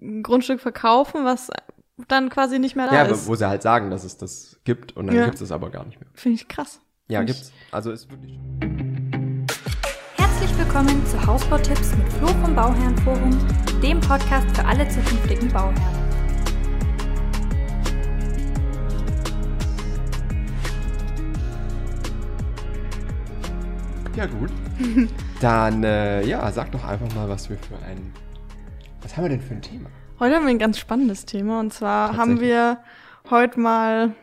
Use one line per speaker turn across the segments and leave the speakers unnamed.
ein Grundstück verkaufen, was dann quasi nicht mehr da
ja,
ist.
wo sie halt sagen, dass es das gibt und dann
Ja.
gibt es es aber gar nicht mehr.
Finde ich krass.
Ja,
Find
gibt's. Also ist wirklich.
Herzlich willkommen zu Hausbautipps mit Flo vom Bauherrenforum, dem Podcast für alle zukünftigen Bauherren.
Ja, gut. Dann, äh, ja, sag doch einfach mal, was wir für ein. Was haben wir denn für ein Thema?
Heute haben wir ein ganz spannendes Thema und zwar haben wir heute mal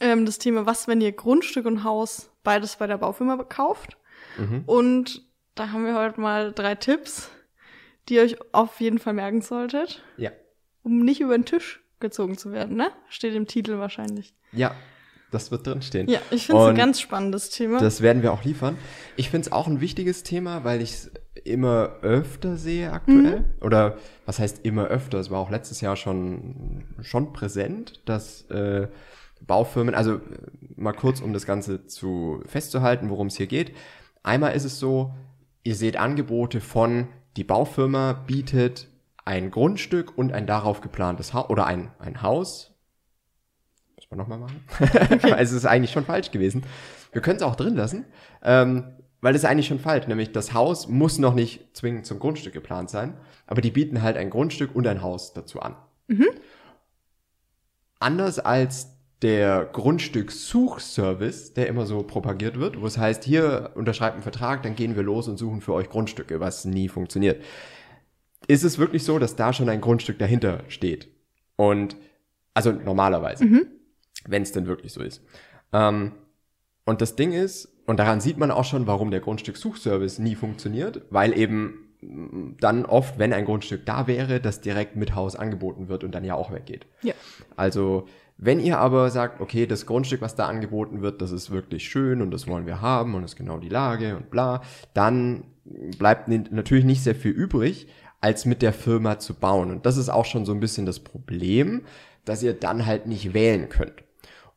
ähm, das Thema, was, wenn ihr Grundstück und Haus beides bei der Baufirma kauft.
Mhm.
Und da haben wir heute mal drei Tipps, die ihr euch auf jeden Fall merken solltet,
Ja.
um nicht über den Tisch gezogen zu werden, ne? Steht im Titel wahrscheinlich.
Ja, das wird drinstehen.
Ja, ich finde es ein ganz spannendes Thema.
Das werden wir auch liefern. Ich finde es auch ein wichtiges Thema, weil ich es immer öfter sehe aktuell. Oder was heißt immer öfter? Es war auch letztes Jahr schon, schon präsent, dass äh, Baufirmen, also äh, mal kurz, um das Ganze zu festzuhalten, worum es hier geht. Einmal ist es so, ihr seht Angebote von, die Baufirma bietet ein Grundstück und ein darauf geplantes Haus oder ein, ein Haus. Man nochmal machen. Weil es ist eigentlich schon falsch gewesen. Wir können es auch drin lassen, ähm, weil es ist eigentlich schon falsch. Nämlich das Haus muss noch nicht zwingend zum Grundstück geplant sein, aber die bieten halt ein Grundstück und ein Haus dazu an. Anders als der Grundstückssuchservice, der immer so propagiert wird, wo es heißt, hier unterschreibt einen Vertrag, dann gehen wir los und suchen für euch Grundstücke, was nie funktioniert. Ist es wirklich so, dass da schon ein Grundstück dahinter steht? Und also normalerweise, wenn es denn wirklich so ist. Ähm, und das Ding ist, und daran sieht man auch schon, warum der Grundstückssuchservice nie funktioniert, weil eben dann oft, wenn ein Grundstück da wäre, das direkt mit Haus angeboten wird und dann ja auch weggeht.
ja.
Also, wenn ihr aber sagt, okay, das Grundstück, was da angeboten wird, das ist wirklich schön und das wollen wir haben und das ist genau die Lage und bla, dann bleibt natürlich nicht sehr viel übrig, als mit der Firma zu bauen. Und das ist auch schon so ein bisschen das Problem, dass ihr dann halt nicht wählen könnt.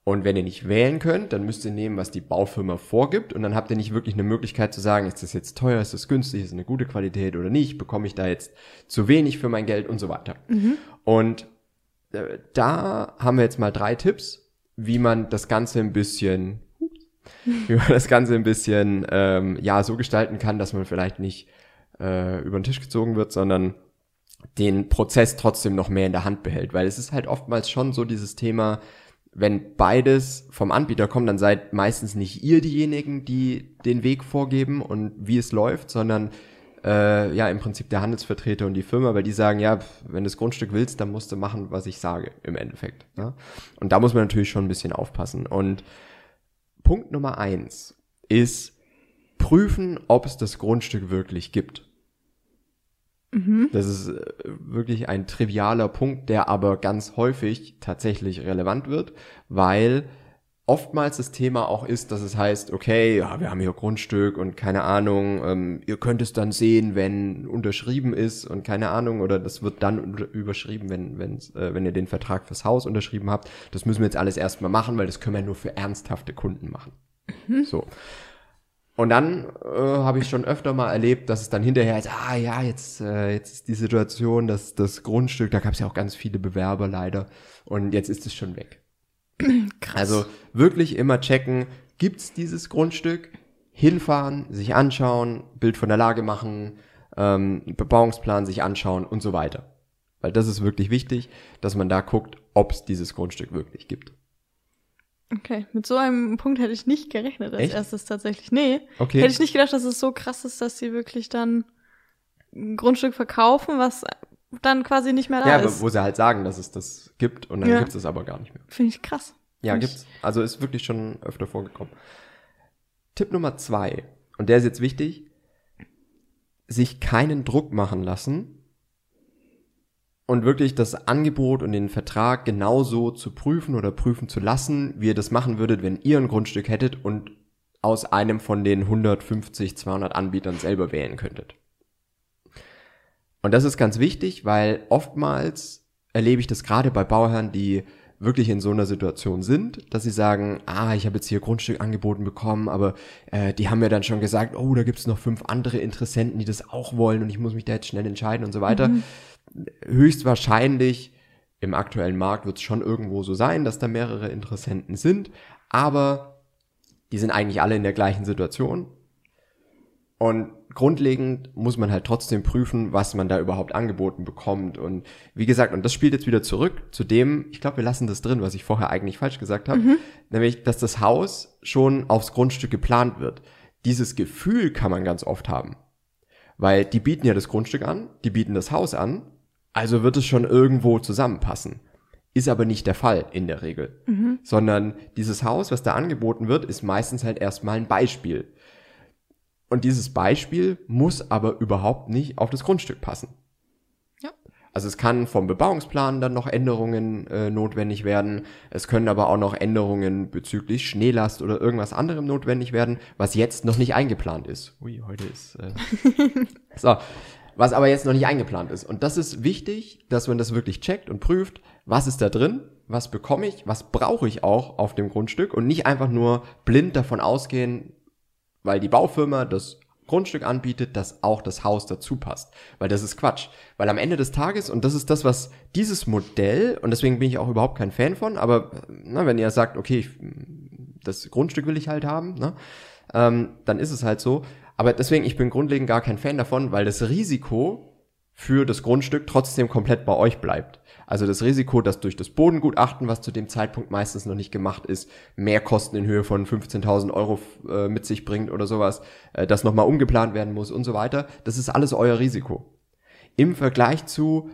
Und wenn ihr nicht wählen könnt, dann müsst ihr nehmen, was die Baufirma vorgibt. Und dann habt ihr nicht wirklich eine Möglichkeit zu sagen, ist das jetzt teuer, ist das günstig, ist eine gute Qualität oder nicht, bekomme ich da jetzt zu wenig für mein Geld und so weiter. Und äh, da haben wir jetzt mal drei Tipps, wie man das Ganze ein bisschen, wie man das Ganze ein bisschen, ähm, ja, so gestalten kann, dass man vielleicht nicht äh, über den Tisch gezogen wird, sondern den Prozess trotzdem noch mehr in der Hand behält. Weil es ist halt oftmals schon so dieses Thema, wenn beides vom Anbieter kommt, dann seid meistens nicht ihr diejenigen, die den Weg vorgeben und wie es läuft, sondern äh, ja im Prinzip der Handelsvertreter und die Firma, weil die sagen, ja, wenn du das Grundstück willst, dann musst du machen, was ich sage im Endeffekt. Ja? Und da muss man natürlich schon ein bisschen aufpassen. Und Punkt Nummer eins ist prüfen, ob es das Grundstück wirklich gibt. Das ist äh, wirklich ein trivialer Punkt, der aber ganz häufig tatsächlich relevant wird, weil oftmals das Thema auch ist, dass es heißt, okay, ja, wir haben hier Grundstück und keine Ahnung, ähm, ihr könnt es dann sehen, wenn unterschrieben ist und keine Ahnung, oder das wird dann überschrieben, wenn, wenn's, äh, wenn ihr den Vertrag fürs Haus unterschrieben habt. Das müssen wir jetzt alles erstmal machen, weil das können wir nur für ernsthafte Kunden machen. So. Und dann äh, habe ich schon öfter mal erlebt, dass es dann hinterher ist, ah ja, jetzt, äh, jetzt ist die Situation, dass das Grundstück, da gab es ja auch ganz viele Bewerber leider, und jetzt ist es schon weg.
Krass.
Also wirklich immer checken, gibt's dieses Grundstück, hinfahren, sich anschauen, Bild von der Lage machen, ähm, Bebauungsplan sich anschauen und so weiter. Weil das ist wirklich wichtig, dass man da guckt, ob's dieses Grundstück wirklich gibt.
Okay, mit so einem Punkt hätte ich nicht gerechnet als
Echt?
erstes tatsächlich. Nee,
Okay.
hätte ich nicht gedacht, dass es so krass ist, dass sie wirklich dann ein Grundstück verkaufen, was dann quasi nicht mehr da
ja,
ist.
wo sie halt sagen, dass es das gibt und dann
Ja.
gibt's es aber gar nicht mehr.
Finde ich krass.
Ja,
Find
gibt's. Also ist wirklich schon öfter vorgekommen. Tipp Nummer zwei, und der ist jetzt wichtig, sich keinen Druck machen lassen und wirklich das Angebot und den Vertrag genauso zu prüfen oder prüfen zu lassen, wie ihr das machen würdet, wenn ihr ein Grundstück hättet und aus einem von den 150, 200 Anbietern selber wählen könntet. Und das ist ganz wichtig, weil oftmals erlebe ich das gerade bei Bauherren, die wirklich in so einer Situation sind, dass sie sagen, ah, ich habe jetzt hier Grundstück angeboten bekommen, aber äh, die haben mir dann schon gesagt, oh, da gibt's noch fünf andere Interessenten, die das auch wollen und ich muss mich da jetzt schnell entscheiden und so weiter. Höchstwahrscheinlich im aktuellen Markt wird es schon irgendwo so sein, dass da mehrere Interessenten sind, aber die sind eigentlich alle in der gleichen Situation. Und grundlegend muss man halt trotzdem prüfen, was man da überhaupt angeboten bekommt. Und wie gesagt, und das spielt jetzt wieder zurück zu dem, ich glaube, wir lassen das drin, was ich vorher eigentlich falsch gesagt habe, mhm. nämlich, dass das Haus schon aufs Grundstück geplant wird. Dieses Gefühl kann man ganz oft haben. Weil die bieten ja das Grundstück an, die bieten das Haus an, also wird es schon irgendwo zusammenpassen. Ist aber nicht der Fall in der Regel. Mhm. Sondern dieses Haus, was da angeboten wird, ist meistens halt erstmal ein Beispiel. Und dieses Beispiel muss aber überhaupt nicht auf das Grundstück passen. Ja. Also es kann vom Bebauungsplan dann noch Änderungen äh, notwendig werden. Es können aber auch noch Änderungen bezüglich Schneelast oder irgendwas anderem notwendig werden, was jetzt noch nicht eingeplant ist. Ui, heute ist. Äh so was aber jetzt noch nicht eingeplant ist. Und das ist wichtig, dass man das wirklich checkt und prüft, was ist da drin, was bekomme ich, was brauche ich auch auf dem Grundstück und nicht einfach nur blind davon ausgehen, weil die Baufirma das Grundstück anbietet, dass auch das Haus dazu passt. Weil das ist Quatsch. Weil am Ende des Tages, und das ist das, was dieses Modell, und deswegen bin ich auch überhaupt kein Fan von, aber na, wenn ihr sagt, okay, ich, das Grundstück will ich halt haben, ne, ähm, dann ist es halt so. Aber deswegen, ich bin grundlegend gar kein Fan davon, weil das Risiko für das Grundstück trotzdem komplett bei euch bleibt. Also das Risiko, dass durch das Bodengutachten, was zu dem Zeitpunkt meistens noch nicht gemacht ist, mehr Kosten in Höhe von 15.000 Euro äh, mit sich bringt oder sowas, äh, das nochmal umgeplant werden muss und so weiter, das ist alles euer Risiko. Im Vergleich zu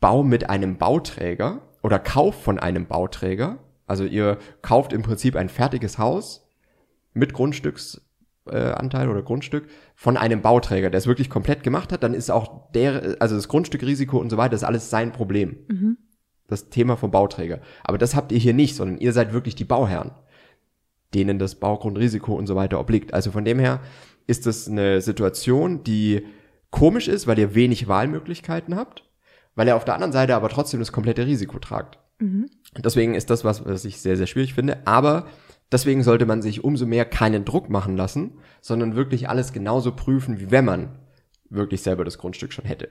Bau mit einem Bauträger oder Kauf von einem Bauträger, also ihr kauft im Prinzip ein fertiges Haus mit Grundstücks Anteil oder Grundstück von einem Bauträger, der es wirklich komplett gemacht hat, dann ist auch der, also das Grundstückrisiko und so weiter, ist alles sein Problem. Mhm. Das Thema vom Bauträger. Aber das habt ihr hier nicht, sondern ihr seid wirklich die Bauherren, denen das Baugrundrisiko und so weiter obliegt. Also von dem her ist das eine Situation, die komisch ist, weil ihr wenig Wahlmöglichkeiten habt, weil ihr auf der anderen Seite aber trotzdem das komplette Risiko tragt. Mhm. Deswegen ist das was, was ich sehr, sehr schwierig finde. Aber Deswegen sollte man sich umso mehr keinen Druck machen lassen, sondern wirklich alles genauso prüfen, wie wenn man wirklich selber das Grundstück schon hätte.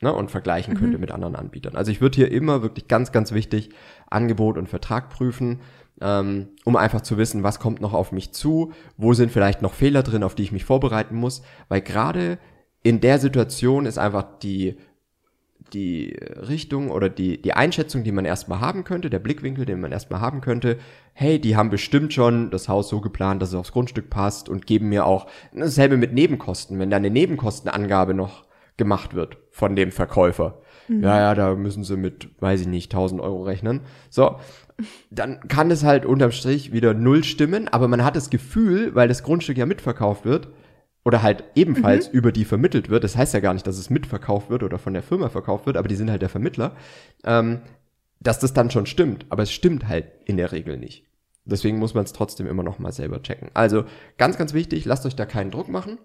Ne, und vergleichen könnte mhm. mit anderen Anbietern. Also ich würde hier immer wirklich ganz, ganz wichtig Angebot und Vertrag prüfen, ähm, um einfach zu wissen, was kommt noch auf mich zu, wo sind vielleicht noch Fehler drin, auf die ich mich vorbereiten muss, weil gerade in der Situation ist einfach die die Richtung oder die, die Einschätzung, die man erstmal haben könnte, der Blickwinkel, den man erstmal haben könnte, hey, die haben bestimmt schon das Haus so geplant, dass es aufs Grundstück passt und geben mir auch dasselbe mit Nebenkosten, wenn da eine Nebenkostenangabe noch gemacht wird von dem Verkäufer. Mhm. Ja, ja, da müssen sie mit, weiß ich nicht, 1000 Euro rechnen. So, dann kann es halt unterm Strich wieder null stimmen, aber man hat das Gefühl, weil das Grundstück ja mitverkauft wird, oder halt ebenfalls mhm. über die vermittelt wird. Das heißt ja gar nicht, dass es mitverkauft wird oder von der Firma verkauft wird, aber die sind halt der Vermittler, ähm, dass das dann schon stimmt. Aber es stimmt halt in der Regel nicht. Deswegen muss man es trotzdem immer noch mal selber checken. Also ganz, ganz wichtig, lasst euch da keinen Druck machen,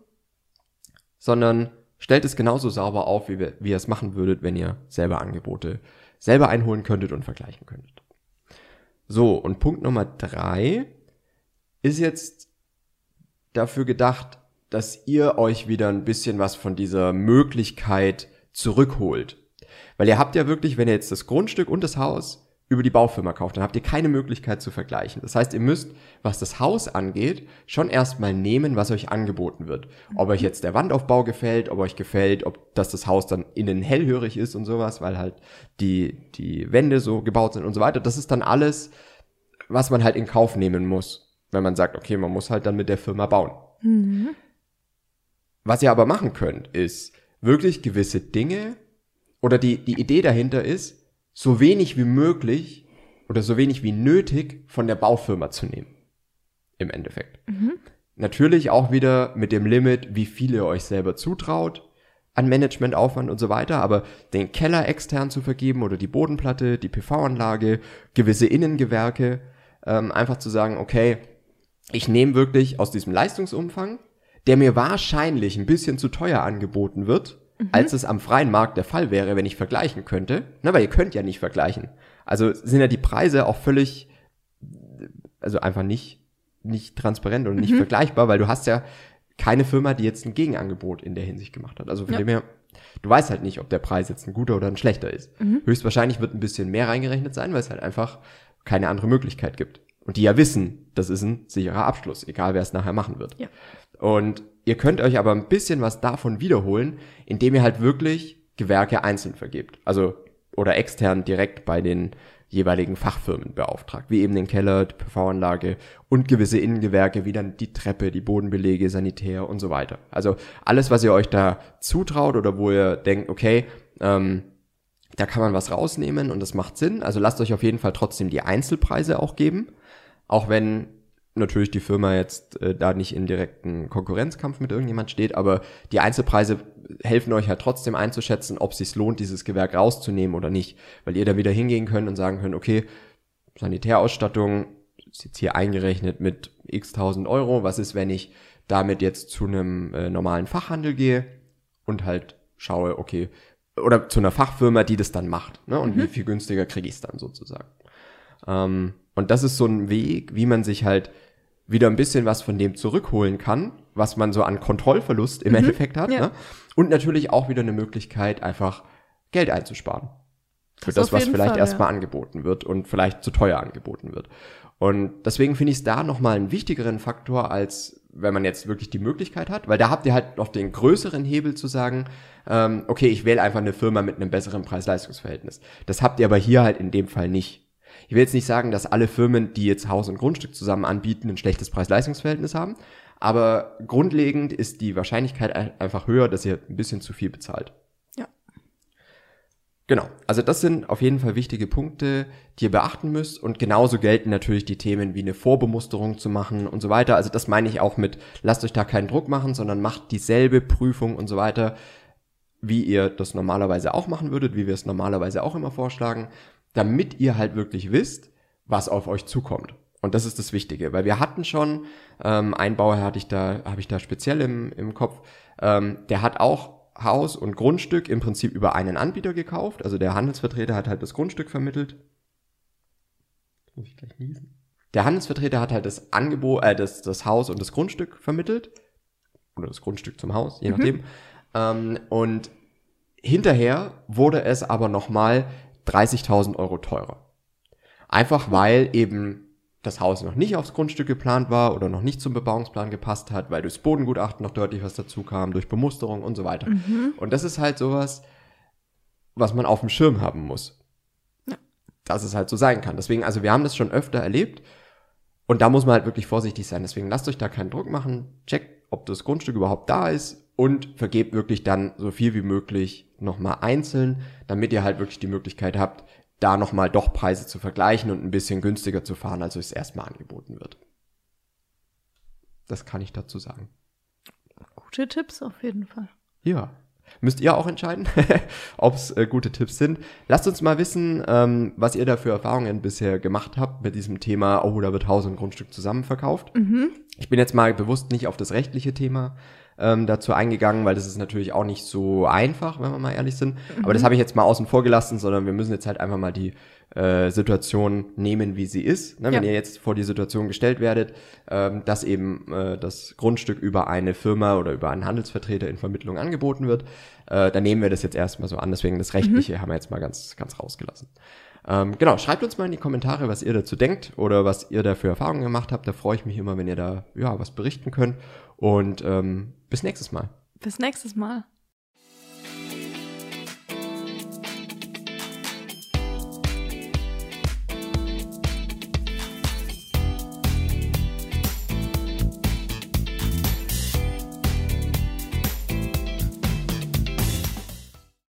sondern stellt es genauso sauber auf, wie, wie ihr es machen würdet, wenn ihr selber Angebote selber einholen könntet und vergleichen könntet. So, und Punkt Nummer drei ist jetzt dafür gedacht, dass ihr euch wieder ein bisschen was von dieser Möglichkeit zurückholt. Weil ihr habt ja wirklich, wenn ihr jetzt das Grundstück und das Haus über die Baufirma kauft, dann habt ihr keine Möglichkeit zu vergleichen. Das heißt, ihr müsst, was das Haus angeht, schon erstmal nehmen, was euch angeboten wird. Ob euch jetzt der Wandaufbau gefällt, ob euch gefällt, ob dass das Haus dann innen hellhörig ist und sowas, weil halt die, die Wände so gebaut sind und so weiter. Das ist dann alles, was man halt in Kauf nehmen muss, wenn man sagt, okay, man muss halt dann mit der Firma bauen. Mhm. Was ihr aber machen könnt, ist wirklich gewisse Dinge oder die, die Idee dahinter ist, so wenig wie möglich oder so wenig wie nötig von der Baufirma zu nehmen. Im Endeffekt. Mhm. Natürlich auch wieder mit dem Limit, wie viel ihr euch selber zutraut an Managementaufwand und so weiter, aber den Keller extern zu vergeben oder die Bodenplatte, die PV-Anlage, gewisse Innengewerke, ähm, einfach zu sagen, okay, ich nehme wirklich aus diesem Leistungsumfang der mir wahrscheinlich ein bisschen zu teuer angeboten wird, mhm. als es am freien Markt der Fall wäre, wenn ich vergleichen könnte. Na, weil ihr könnt ja nicht vergleichen. Also sind ja die Preise auch völlig, also einfach nicht, nicht transparent und nicht mhm. vergleichbar, weil du hast ja keine Firma, die jetzt ein Gegenangebot in der Hinsicht gemacht hat. Also von ja. dem her Du weißt halt nicht, ob der Preis jetzt ein guter oder ein schlechter ist. Höchstwahrscheinlich wird ein bisschen mehr reingerechnet sein, weil es halt einfach keine andere Möglichkeit gibt. Und die ja wissen, das ist ein sicherer Abschluss, egal wer es nachher machen wird.
Ja.
Und ihr könnt euch aber ein bisschen was davon wiederholen, indem ihr halt wirklich Gewerke einzeln vergebt. Also, oder extern direkt bei den jeweiligen Fachfirmen beauftragt, wie eben den Keller, die PV-Anlage und gewisse Innengewerke, wie dann die Treppe, die Bodenbelege, Sanitär und so weiter. Also alles, was ihr euch da zutraut oder wo ihr denkt, okay, ähm, da kann man was rausnehmen und das macht Sinn. Also lasst euch auf jeden Fall trotzdem die Einzelpreise auch geben, auch wenn natürlich die Firma jetzt äh, da nicht in direkten Konkurrenzkampf mit irgendjemand steht, aber die Einzelpreise helfen euch halt trotzdem einzuschätzen, ob es sich lohnt, dieses Gewerk rauszunehmen oder nicht, weil ihr da wieder hingehen könnt und sagen könnt, okay, Sanitärausstattung ist jetzt hier eingerechnet mit x tausend Euro, was ist, wenn ich damit jetzt zu einem äh, normalen Fachhandel gehe und halt schaue, okay, oder zu einer Fachfirma, die das dann macht, ne? Und wie viel günstiger kriege ich es dann sozusagen. Ähm, und das ist so ein Weg, wie man sich halt wieder ein bisschen was von dem zurückholen kann, was man so an Kontrollverlust im Endeffekt hat.
ja.
Ne? Und natürlich auch wieder eine Möglichkeit, einfach Geld einzusparen. Für
Das
das, was vielleicht
Fall,
erstmal
ja.
angeboten wird und vielleicht zu teuer angeboten wird. Und deswegen finde ich es da nochmal einen wichtigeren Faktor, als wenn man jetzt wirklich die Möglichkeit hat, weil da habt ihr halt noch den größeren Hebel zu sagen, ähm, okay, ich wähle einfach eine Firma mit einem besseren Preis-Leistungs-Verhältnis. Das habt ihr aber hier halt in dem Fall nicht. Ich will jetzt nicht sagen, dass alle Firmen, die jetzt Haus und Grundstück zusammen anbieten, ein schlechtes Preis-Leistungs-Verhältnis haben, aber grundlegend ist die Wahrscheinlichkeit ein- einfach höher, dass ihr ein bisschen zu viel bezahlt.
Ja.
Genau, also das sind auf jeden Fall wichtige Punkte, die ihr beachten müsst und genauso gelten natürlich die Themen wie eine Vorbemusterung zu machen und so weiter. Also das meine ich auch mit, lasst euch da keinen Druck machen, sondern macht dieselbe Prüfung und so weiter, wie ihr das normalerweise auch machen würdet, wie wir es normalerweise auch immer vorschlagen, damit ihr halt wirklich wisst, was auf euch zukommt. Und das ist das Wichtige, weil wir hatten schon, ähm, ein Bauer hatte ich da, habe ich da speziell im, im Kopf, ähm, der hat auch Haus und Grundstück im Prinzip über einen Anbieter gekauft. Also der Handelsvertreter hat halt das Grundstück vermittelt. Muss ich gleich niesen? Der Handelsvertreter hat halt das Angebot, äh, das, das Haus und das Grundstück vermittelt. Oder das Grundstück zum Haus, je nachdem. Ähm, und hinterher wurde es aber nochmal 30.000 Euro teurer. Einfach weil eben das Haus noch nicht aufs Grundstück geplant war oder noch nicht zum Bebauungsplan gepasst hat, weil durchs Bodengutachten noch deutlich was dazu kam, durch Bemusterung und so weiter. Und das ist halt sowas, was man auf dem Schirm haben muss. Dass es halt so sein kann. Deswegen, also wir haben das schon öfter erlebt und da muss man halt wirklich vorsichtig sein. Deswegen lasst euch da keinen Druck machen. Checkt, ob das Grundstück überhaupt da ist und vergebt wirklich dann so viel wie möglich nochmal einzeln, damit ihr halt wirklich die Möglichkeit habt, da nochmal doch Preise zu vergleichen und ein bisschen günstiger zu fahren, als euch es erstmal angeboten wird. Das kann ich dazu sagen.
Gute Tipps auf jeden Fall.
Ja. Müsst ihr auch entscheiden, ob es äh, gute Tipps sind. Lasst uns mal wissen, ähm, was ihr da für Erfahrungen bisher gemacht habt mit diesem Thema, oh, da wird Haus und Grundstück zusammen verkauft. Ich bin jetzt mal bewusst nicht auf das rechtliche Thema ähm, dazu eingegangen, weil das ist natürlich auch nicht so einfach, wenn wir mal ehrlich sind. Aber das habe ich jetzt mal außen vor gelassen, sondern wir müssen jetzt halt einfach mal die äh, Situation nehmen, wie sie ist. Ne? Wenn
Ja.
ihr jetzt vor die Situation gestellt werdet, ähm, dass eben äh, das Grundstück über eine Firma oder über einen Handelsvertreter in Vermittlung angeboten wird, äh, dann nehmen wir das jetzt erstmal so an. Deswegen das Rechtliche haben wir jetzt mal ganz, ganz rausgelassen. Ähm, genau, schreibt uns mal in die Kommentare, was ihr dazu denkt oder was ihr da für Erfahrungen gemacht habt. Da freue ich mich immer, wenn ihr da ja was berichten könnt. Und ähm, bis nächstes Mal.
Bis nächstes Mal.